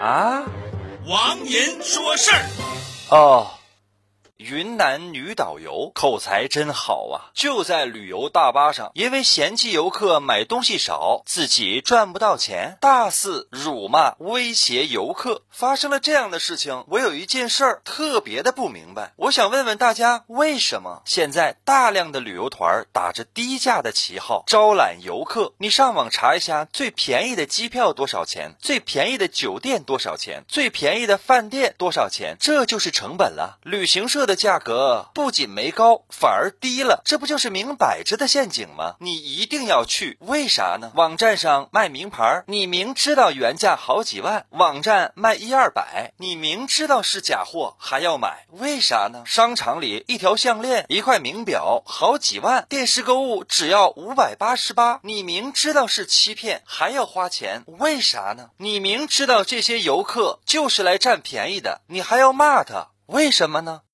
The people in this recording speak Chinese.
啊，王银说事儿。哦。云南女导游口才真好啊！就在旅游大巴上，因为嫌弃游客买东西少，自己赚不到钱，大肆辱骂、威胁游客。发生了这样的事情，我有一件事儿特别的不明白，我想问问大家，为什么现在大量的旅游团打着低价的旗号招揽游客？你上网查一下，最便宜的机票多少钱？最便宜的酒店多少钱？最便宜的饭店多少钱？这就是成本了。旅行社的的价格不仅没高，反而低了，这不就是明摆着的陷阱吗？你一定要去，为啥呢？网站上卖名牌，你明知道原价好几万，网站卖一。二百，你明知道是假货还要买，为啥呢？商场里一条项链、一块名表好几万，电视购物只要五百八十八，你明知道是欺骗还要花钱，为啥呢？你明知道这些游客就是来占便宜的，你还要骂他，为什么呢？